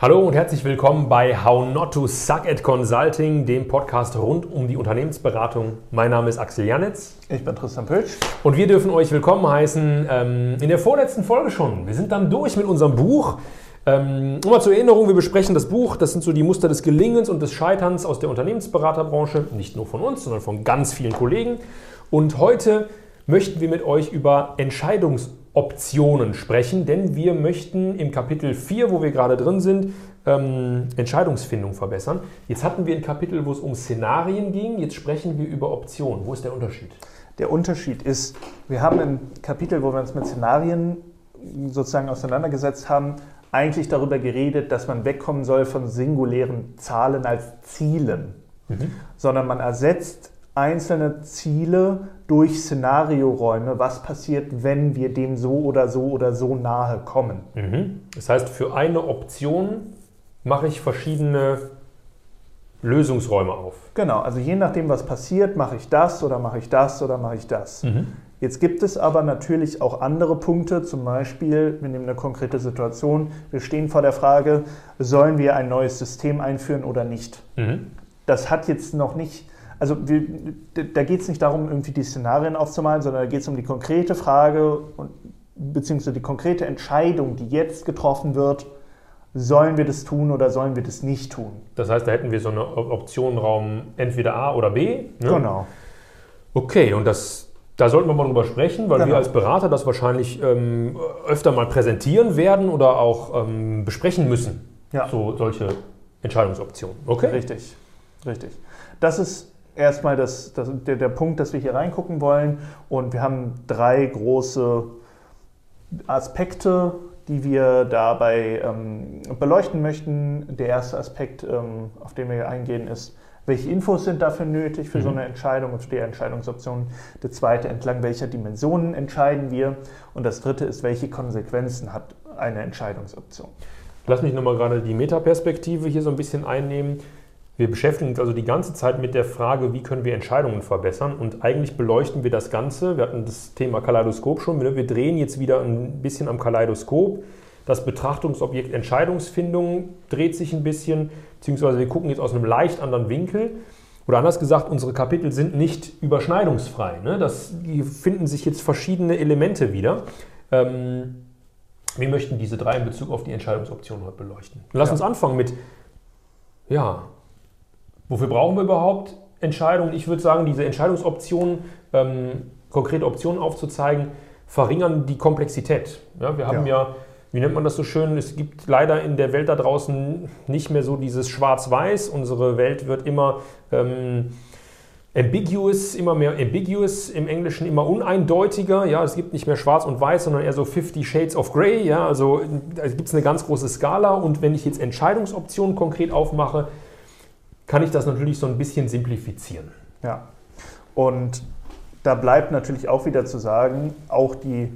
Hallo und herzlich willkommen bei How Not to Suck at Consulting, dem Podcast rund um die Unternehmensberatung. Mein Name ist Axel Janitz. Ich bin Tristan Pötsch. Und wir dürfen euch willkommen heißen ähm, in der vorletzten Folge schon. Wir sind dann durch mit unserem Buch. Ähm, mal zur Erinnerung, wir besprechen das Buch. Das sind so die Muster des Gelingens und des Scheiterns aus der Unternehmensberaterbranche. Nicht nur von uns, sondern von ganz vielen Kollegen. Und heute möchten wir mit euch über Entscheidungs- Optionen sprechen, denn wir möchten im Kapitel 4, wo wir gerade drin sind, ähm, Entscheidungsfindung verbessern. Jetzt hatten wir ein Kapitel, wo es um Szenarien ging, jetzt sprechen wir über Optionen. Wo ist der Unterschied? Der Unterschied ist, wir haben im Kapitel, wo wir uns mit Szenarien sozusagen auseinandergesetzt haben, eigentlich darüber geredet, dass man wegkommen soll von singulären Zahlen als Zielen, mhm. sondern man ersetzt einzelne Ziele durch Szenarioräume, was passiert, wenn wir dem so oder so oder so nahe kommen. Mhm. Das heißt, für eine Option mache ich verschiedene Lösungsräume auf. Genau, also je nachdem, was passiert, mache ich das oder mache ich das oder mache ich das. Mhm. Jetzt gibt es aber natürlich auch andere Punkte, zum Beispiel, wir nehmen eine konkrete Situation, wir stehen vor der Frage, sollen wir ein neues System einführen oder nicht. Mhm. Das hat jetzt noch nicht also wir, da geht es nicht darum, irgendwie die Szenarien aufzumalen, sondern da geht es um die konkrete Frage und, beziehungsweise die konkrete Entscheidung, die jetzt getroffen wird, sollen wir das tun oder sollen wir das nicht tun. Das heißt, da hätten wir so eine Optionenraum entweder A oder B. Ne? Genau. Okay, und das, da sollten wir mal drüber sprechen, weil genau. wir als Berater das wahrscheinlich ähm, öfter mal präsentieren werden oder auch ähm, besprechen müssen. Ja. So solche Entscheidungsoptionen. Okay. Richtig, richtig. Das ist erstmal das, das, der, der Punkt, dass wir hier reingucken wollen. Und wir haben drei große Aspekte, die wir dabei ähm, beleuchten möchten. Der erste Aspekt, ähm, auf den wir eingehen, ist, welche Infos sind dafür nötig für mhm. so eine Entscheidung und für die Entscheidungsoption. Der zweite, entlang welcher Dimensionen entscheiden wir. Und das dritte ist, welche Konsequenzen hat eine Entscheidungsoption. Lass mich nochmal gerade die Metaperspektive hier so ein bisschen einnehmen. Wir beschäftigen uns also die ganze Zeit mit der Frage, wie können wir Entscheidungen verbessern und eigentlich beleuchten wir das Ganze. Wir hatten das Thema Kaleidoskop schon. Wir drehen jetzt wieder ein bisschen am Kaleidoskop. Das Betrachtungsobjekt Entscheidungsfindung dreht sich ein bisschen, beziehungsweise wir gucken jetzt aus einem leicht anderen Winkel. Oder anders gesagt, unsere Kapitel sind nicht überschneidungsfrei. Ne? Das, hier finden sich jetzt verschiedene Elemente wieder. Ähm, wir möchten diese drei in Bezug auf die Entscheidungsoption heute beleuchten. Lass ja. uns anfangen mit, ja, Wofür brauchen wir überhaupt Entscheidungen? Ich würde sagen, diese Entscheidungsoptionen, ähm, konkrete Optionen aufzuzeigen, verringern die Komplexität. Ja, wir haben ja. ja, wie nennt man das so schön, es gibt leider in der Welt da draußen nicht mehr so dieses Schwarz-Weiß. Unsere Welt wird immer ähm, ambiguous, immer mehr ambiguous, im Englischen immer uneindeutiger. Ja, es gibt nicht mehr Schwarz und Weiß, sondern eher so 50 Shades of Grey. Ja, also da gibt es eine ganz große Skala und wenn ich jetzt Entscheidungsoptionen konkret aufmache, kann ich das natürlich so ein bisschen simplifizieren. Ja, und da bleibt natürlich auch wieder zu sagen, auch die,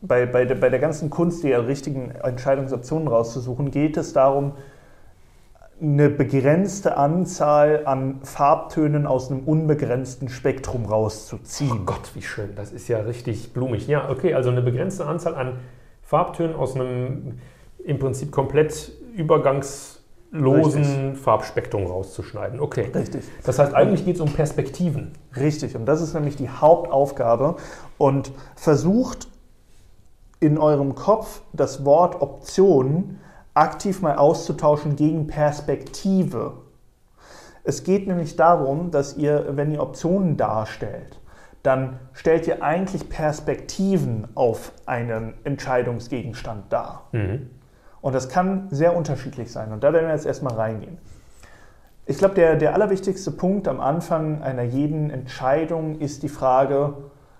bei, bei, der, bei der ganzen Kunst, die richtigen Entscheidungsoptionen rauszusuchen, geht es darum, eine begrenzte Anzahl an Farbtönen aus einem unbegrenzten Spektrum rauszuziehen. Oh Gott, wie schön, das ist ja richtig blumig. Ja, okay, also eine begrenzte Anzahl an Farbtönen aus einem im Prinzip komplett übergangs losen Richtig. Farbspektrum rauszuschneiden. Okay. Richtig. Das heißt, eigentlich geht es um Perspektiven. Richtig. Und das ist nämlich die Hauptaufgabe. Und versucht in eurem Kopf das Wort Option aktiv mal auszutauschen gegen Perspektive. Es geht nämlich darum, dass ihr, wenn ihr Optionen darstellt, dann stellt ihr eigentlich Perspektiven auf einen Entscheidungsgegenstand dar. Mhm. Und das kann sehr unterschiedlich sein. Und da werden wir jetzt erstmal reingehen. Ich glaube, der, der allerwichtigste Punkt am Anfang einer jeden Entscheidung ist die Frage,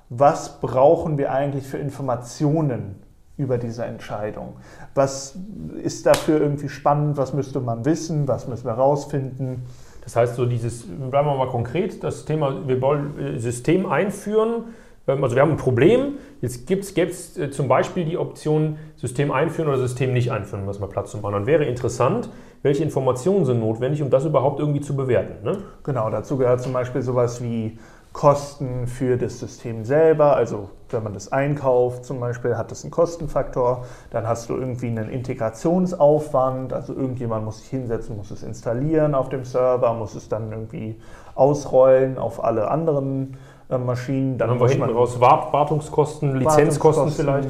was brauchen wir eigentlich für Informationen über diese Entscheidung? Was ist dafür irgendwie spannend? Was müsste man wissen? Was müssen wir herausfinden? Das heißt, so dieses, bleiben wir mal konkret, das Thema, wir wollen System einführen also wir haben ein Problem, jetzt gäbe es äh, zum Beispiel die Option System einführen oder System nicht einführen, um das mal Platz zu machen. Dann wäre interessant, welche Informationen sind notwendig, um das überhaupt irgendwie zu bewerten. Ne? Genau, dazu gehört zum Beispiel sowas wie Kosten für das System selber, also wenn man das einkauft zum Beispiel, hat das einen Kostenfaktor. Dann hast du irgendwie einen Integrationsaufwand, also irgendjemand muss sich hinsetzen, muss es installieren auf dem Server, muss es dann irgendwie ausrollen auf alle anderen Maschinen. Dann, dann haben wir hinten raus Wartungskosten, Lizenzkosten vielleicht.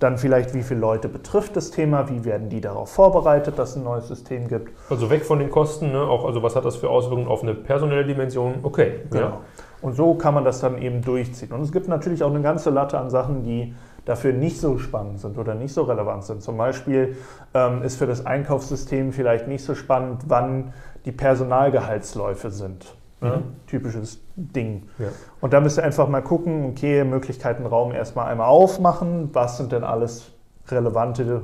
Dann vielleicht, wie viele Leute betrifft das Thema, wie werden die darauf vorbereitet, dass es ein neues System gibt. Also weg von den Kosten, ne? auch also was hat das für Auswirkungen auf eine personelle Dimension? Okay. Genau. Ja. Und so kann man das dann eben durchziehen. Und es gibt natürlich auch eine ganze Latte an Sachen, die dafür nicht so spannend sind oder nicht so relevant sind. Zum Beispiel ähm, ist für das Einkaufssystem vielleicht nicht so spannend, wann die Personalgehaltsläufe sind. Ne? Mhm. Typisches Ding. Ja. Und da müsst ihr einfach mal gucken, okay, Möglichkeitenraum erstmal einmal aufmachen. Was sind denn alles relevante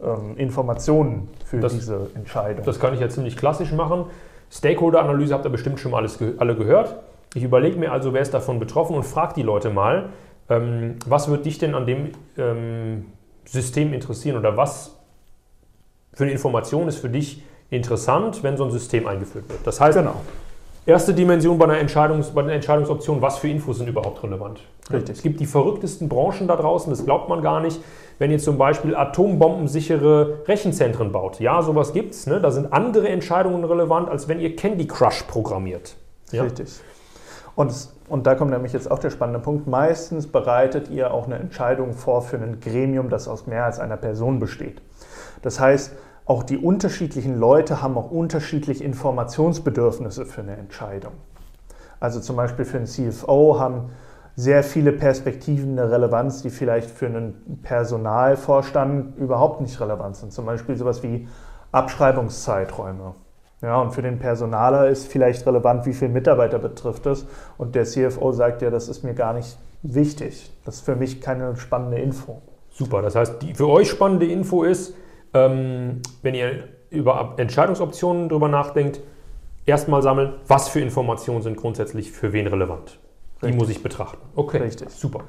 ähm, Informationen für das, diese Entscheidung? Das kann ich ja ziemlich klassisch machen. Stakeholder-Analyse habt ihr bestimmt schon mal alles alle gehört. Ich überlege mir also, wer ist davon betroffen und frage die Leute mal, ähm, was wird dich denn an dem ähm, System interessieren oder was für eine Information ist für dich interessant, wenn so ein System eingeführt wird. Das heißt, genau. Erste Dimension bei, einer Entscheidungs-, bei der Entscheidungsoption, was für Infos sind überhaupt relevant? Richtig. Es gibt die verrücktesten Branchen da draußen, das glaubt man gar nicht. Wenn ihr zum Beispiel atombombensichere Rechenzentren baut, ja, sowas gibt es, ne? da sind andere Entscheidungen relevant, als wenn ihr Candy Crush programmiert. Ja? Richtig. Und, und da kommt nämlich jetzt auch der spannende Punkt. Meistens bereitet ihr auch eine Entscheidung vor für ein Gremium, das aus mehr als einer Person besteht. Das heißt, auch die unterschiedlichen Leute haben auch unterschiedliche Informationsbedürfnisse für eine Entscheidung. Also zum Beispiel für einen CFO haben sehr viele Perspektiven eine Relevanz, die vielleicht für einen Personalvorstand überhaupt nicht relevant sind. Zum Beispiel sowas wie Abschreibungszeiträume. Ja, und für den Personaler ist vielleicht relevant, wie viele Mitarbeiter betrifft es. Und der CFO sagt ja, das ist mir gar nicht wichtig. Das ist für mich keine spannende Info. Super, das heißt, die für euch spannende Info ist, ähm, wenn ihr über Entscheidungsoptionen drüber nachdenkt, erstmal sammeln, was für Informationen sind grundsätzlich für wen relevant. Die Richtig. muss ich betrachten. Okay, Richtig. super.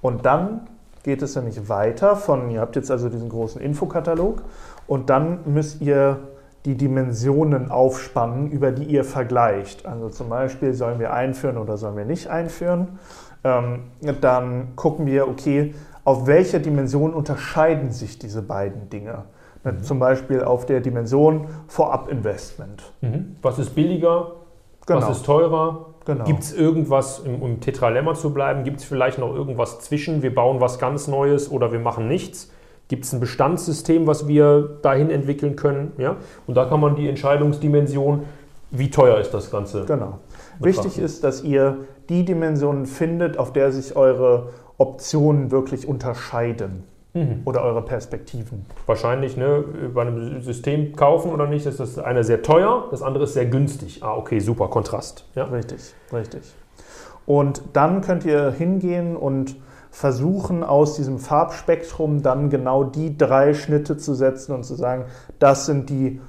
Und dann geht es nämlich weiter von, ihr habt jetzt also diesen großen Infokatalog und dann müsst ihr die Dimensionen aufspannen, über die ihr vergleicht. Also zum Beispiel, sollen wir einführen oder sollen wir nicht einführen? Ähm, dann gucken wir, okay, auf welcher Dimension unterscheiden sich diese beiden Dinge? Mhm. Zum Beispiel auf der Dimension Vorabinvestment. Mhm. Was ist billiger? Genau. Was ist teurer? Genau. Gibt es irgendwas, um im Tetralemma zu bleiben, gibt es vielleicht noch irgendwas zwischen, wir bauen was ganz Neues oder wir machen nichts? Gibt es ein Bestandssystem, was wir dahin entwickeln können? Ja? Und da kann man die Entscheidungsdimension, wie teuer ist das Ganze? Genau. Betrachten. Wichtig ist, dass ihr die Dimension findet, auf der sich eure Optionen wirklich unterscheiden? Mhm. Oder eure Perspektiven? Wahrscheinlich, ne, bei einem System kaufen oder nicht, ist das eine sehr teuer, das andere ist sehr günstig. Ah, okay, super, Kontrast. Ja? Richtig, richtig. Und dann könnt ihr hingehen und versuchen, aus diesem Farbspektrum dann genau die drei Schnitte zu setzen und zu sagen, das sind die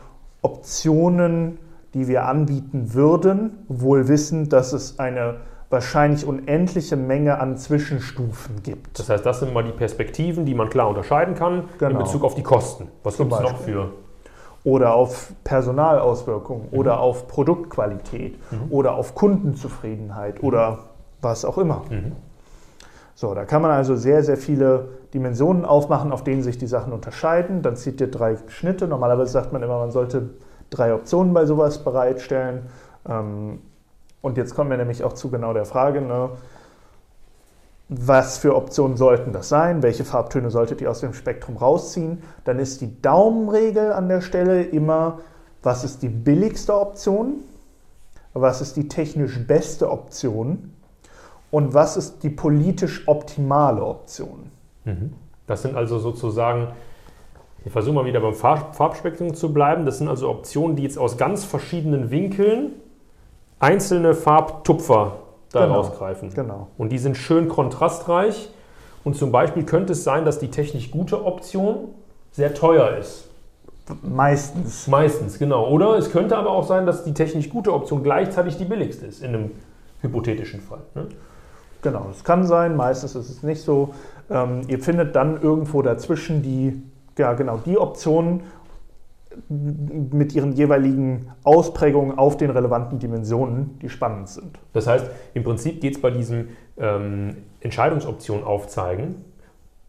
Optionen, die wir anbieten würden, wohl wissend, dass es eine wahrscheinlich unendliche Menge an Zwischenstufen gibt. Das heißt, das sind mal die Perspektiven, die man klar unterscheiden kann genau. in Bezug auf die Kosten. Was gibt es noch für? Oder auf Personalauswirkungen mhm. oder auf Produktqualität mhm. oder auf Kundenzufriedenheit mhm. oder was auch immer. Mhm. So, da kann man also sehr, sehr viele Dimensionen aufmachen, auf denen sich die Sachen unterscheiden. Dann zieht ihr drei Schnitte. Normalerweise sagt man immer, man sollte drei Optionen bei sowas bereitstellen. Ähm, und jetzt kommen wir nämlich auch zu genau der Frage, ne, was für Optionen sollten das sein? Welche Farbtöne solltet ihr aus dem Spektrum rausziehen? Dann ist die Daumenregel an der Stelle immer, was ist die billigste Option? Was ist die technisch beste Option? Und was ist die politisch optimale Option? Mhm. Das sind also sozusagen, ich versuche mal wieder beim Farbspektrum zu bleiben, das sind also Optionen, die jetzt aus ganz verschiedenen Winkeln einzelne Farbtupfer da genau, rausgreifen. Genau. Und die sind schön kontrastreich. Und zum Beispiel könnte es sein, dass die technisch gute Option sehr teuer ist. Meistens. Meistens, genau. Oder es könnte aber auch sein, dass die technisch gute Option gleichzeitig die billigste ist, in einem hypothetischen Fall. Ne? Genau, es kann sein, meistens ist es nicht so. Ähm, ihr findet dann irgendwo dazwischen die, ja genau, die Optionen mit ihren jeweiligen Ausprägungen auf den relevanten Dimensionen, die spannend sind. Das heißt, im Prinzip geht es bei diesem ähm, Entscheidungsoption aufzeigen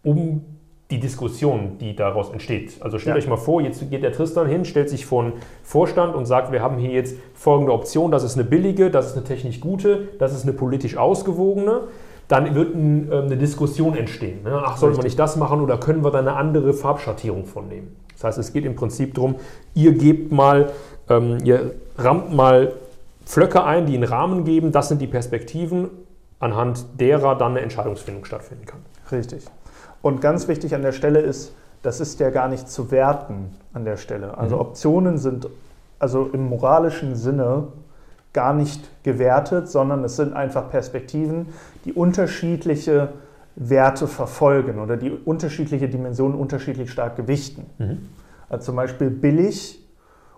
um die Diskussion, die daraus entsteht. Also stellt Ja. euch mal vor, jetzt geht der Tristan hin, stellt sich vor den Vorstand und sagt, wir haben hier jetzt folgende Option, das ist eine billige, das ist eine technisch gute, das ist eine politisch ausgewogene. Dann wird ein, ähm, eine Diskussion entstehen. Ne? Ach, sollte man nicht das machen oder können wir da eine andere Farbschattierung von nehmen? Das heißt, es geht im Prinzip darum, ihr gebt mal, ähm, ihr rammt mal Pflöcke ein, die einen Rahmen geben, das sind die Perspektiven, anhand derer dann eine Entscheidungsfindung stattfinden kann. Richtig. Und ganz wichtig an der Stelle ist, das ist ja gar nicht zu werten an der Stelle. Also Mhm. Optionen sind also im moralischen Sinne gar nicht gewertet, sondern es sind einfach Perspektiven, die unterschiedliche Werte verfolgen oder die unterschiedliche Dimensionen unterschiedlich stark gewichten. Also zum Beispiel billig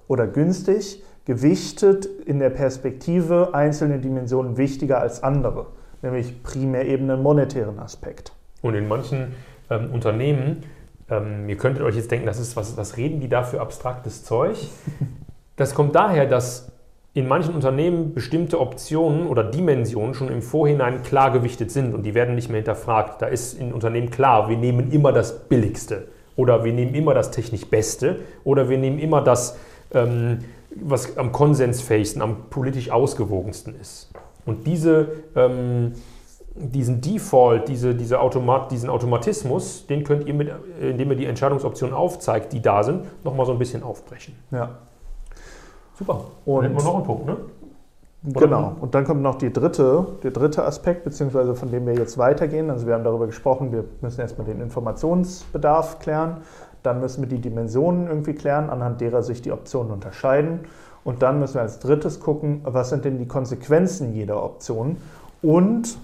oder günstig gewichtet in der Perspektive einzelne Dimensionen wichtiger als andere, nämlich primär eben einen monetären Aspekt. Und in manchen ähm, Unternehmen, ähm, ihr könntet euch jetzt denken, das ist, was, was reden die da für abstraktes Zeug? Das kommt daher, dass in manchen Unternehmen bestimmte Optionen oder Dimensionen schon im Vorhinein klar gewichtet sind und die werden nicht mehr hinterfragt. Da ist in Unternehmen klar, wir nehmen immer das Billigste oder wir nehmen immer das technisch Beste oder wir nehmen immer das, ähm, was am konsensfähigsten, am politisch ausgewogensten ist. Und diese, ähm, diesen Default, diese, diese Automat, diesen Automatismus, den könnt ihr, mit, indem ihr die Entscheidungsoptionen aufzeigt, die da sind, nochmal so ein bisschen aufbrechen. Ja. Super. Und- hätten wir noch einen Punkt, ne? Oder? Genau. Und dann kommt noch die dritte, der dritte Aspekt, beziehungsweise von dem wir jetzt weitergehen. Also wir haben darüber gesprochen, wir müssen erstmal den Informationsbedarf klären, dann müssen wir die Dimensionen irgendwie klären, anhand derer sich die Optionen unterscheiden. Und dann müssen wir als drittes gucken, was sind denn die Konsequenzen jeder Option und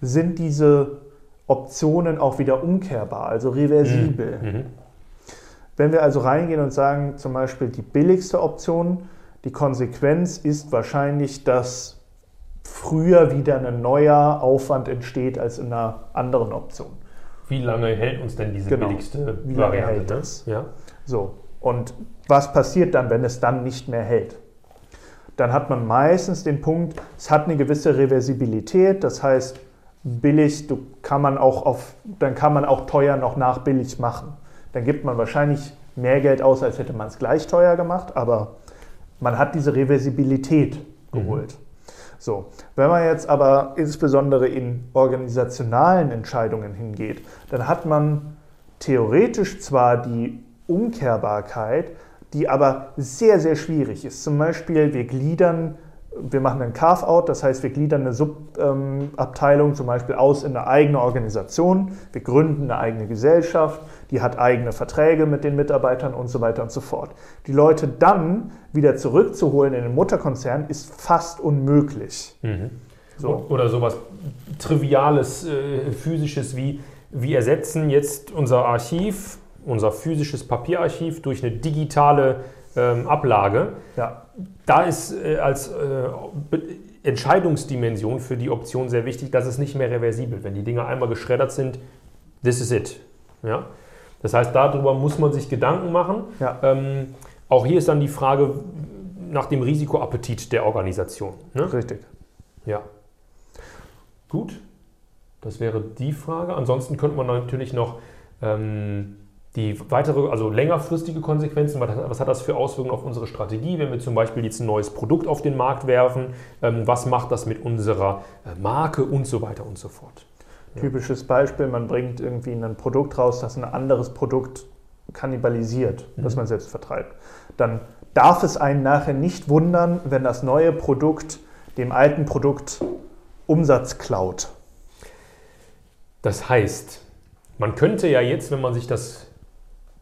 sind diese Optionen auch wieder umkehrbar, also reversibel. Mhm. Wenn wir also reingehen und sagen, zum Beispiel die billigste Option, die Konsequenz ist wahrscheinlich, dass früher wieder ein neuer Aufwand entsteht als in einer anderen Option. Wie lange hält uns denn diese Genau. billigste Wie lange Variante? hält ne? das? Ja. So, und was passiert dann, wenn es dann nicht mehr hält? Dann hat man meistens den Punkt, es hat eine gewisse Reversibilität, das heißt, billig, du kann man auch auf, dann kann man auch teuer noch nach billig machen. Dann gibt man wahrscheinlich mehr Geld aus, als hätte man es gleich teuer gemacht, aber man hat diese Reversibilität geholt. So, wenn man jetzt aber insbesondere in organisationalen Entscheidungen hingeht, dann hat man theoretisch zwar die Umkehrbarkeit, die aber sehr, sehr schwierig ist. Zum Beispiel, wir gliedern, wir machen einen Carve-out, das heißt, wir gliedern eine Subabteilung zum Beispiel aus in eine eigene Organisation, wir gründen eine eigene Gesellschaft, die hat eigene Verträge mit den Mitarbeitern und so weiter und so fort. Die Leute dann wieder zurückzuholen in den Mutterkonzern ist fast unmöglich. Mhm. So. Oder sowas Triviales, äh, Physisches wie, wir ersetzen jetzt unser Archiv, unser physisches Papierarchiv durch eine digitale ähm, Ablage. Ja, Da ist äh, als äh, Entscheidungsdimension für die Option sehr wichtig, dass es nicht mehr reversibel. Wenn die Dinge einmal geschreddert sind, this is it. Ja? Das heißt, darüber muss man sich Gedanken machen. ja. Ähm, auch hier ist dann die Frage nach dem Risikoappetit der Organisation. Ne? richtig. Ja. Gut. Das wäre die Frage. Ansonsten könnte man natürlich noch ähm, die weitere, also längerfristige Konsequenzen, was, was hat das für Auswirkungen auf unsere Strategie, wenn wir zum Beispiel jetzt ein neues Produkt auf den Markt werfen, ähm, was macht das mit unserer äh, Marke und so weiter und so fort. Typisches Beispiel, man bringt irgendwie ein Produkt raus, das ein anderes Produkt kannibalisiert, das Mhm. man selbst vertreibt. Dann darf es einen nachher nicht wundern, wenn das neue Produkt dem alten Produkt Umsatz klaut. Das heißt, man könnte ja jetzt, wenn man sich das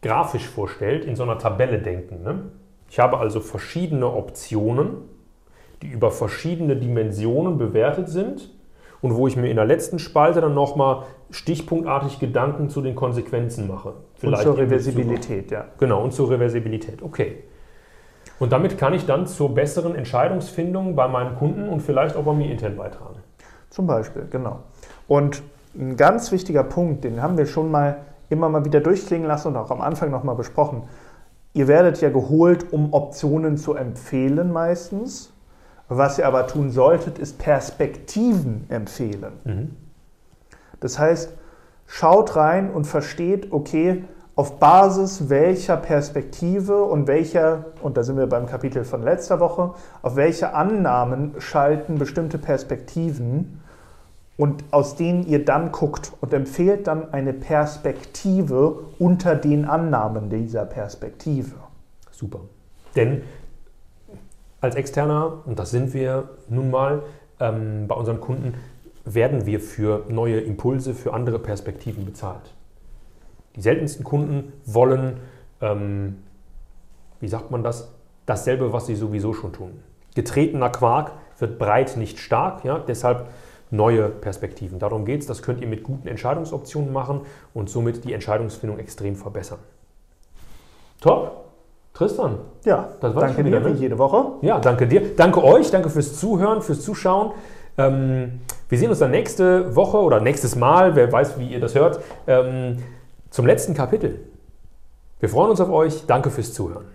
grafisch vorstellt, in so einer Tabelle denken. Ne? Ich habe also verschiedene Optionen, die über verschiedene Dimensionen bewertet sind und wo ich mir in der letzten Spalte dann nochmal stichpunktartig Gedanken zu den Konsequenzen mache. und zur Reversibilität, ja. Genau, und zur Reversibilität. Okay. Und damit kann ich dann zur besseren Entscheidungsfindung bei meinem Kunden und vielleicht auch bei mir intern beitragen. Zum Beispiel, genau. Und ein ganz wichtiger Punkt, den haben wir schon mal immer mal wieder durchklingen lassen und auch am Anfang nochmal besprochen. ihr werdet ja geholt, um Optionen zu empfehlen meistens. Was ihr aber tun solltet, ist Perspektiven empfehlen. Mhm. Das heißt, schaut rein und versteht, okay, auf Basis welcher Perspektive und welcher, und da sind wir beim Kapitel von letzter Woche, auf welche Annahmen schalten bestimmte Perspektiven und aus denen ihr dann guckt und empfehlt dann eine Perspektive unter den Annahmen dieser Perspektive. Super. Denn als Externer, und das sind wir nun mal ähm, bei unseren Kunden, werden wir für neue Impulse, für andere Perspektiven bezahlt. Die seltensten Kunden wollen, ähm, wie sagt man das, dasselbe, was sie sowieso schon tun. Getretener Quark wird breit nicht stark, ja? deshalb neue Perspektiven. Darum geht es, das könnt ihr mit guten Entscheidungsoptionen machen und somit die Entscheidungsfindung extrem verbessern. Top. Tristan. Ja, das war's danke wieder, dir ne? wie jede Woche. Ja, danke dir. Danke euch. Danke fürs Zuhören, fürs Zuschauen. Ähm, wir sehen uns dann nächste Woche oder nächstes Mal, wer weiß, wie ihr das hört, ähm, zum letzten Kapitel. Wir freuen uns auf euch. Danke fürs Zuhören.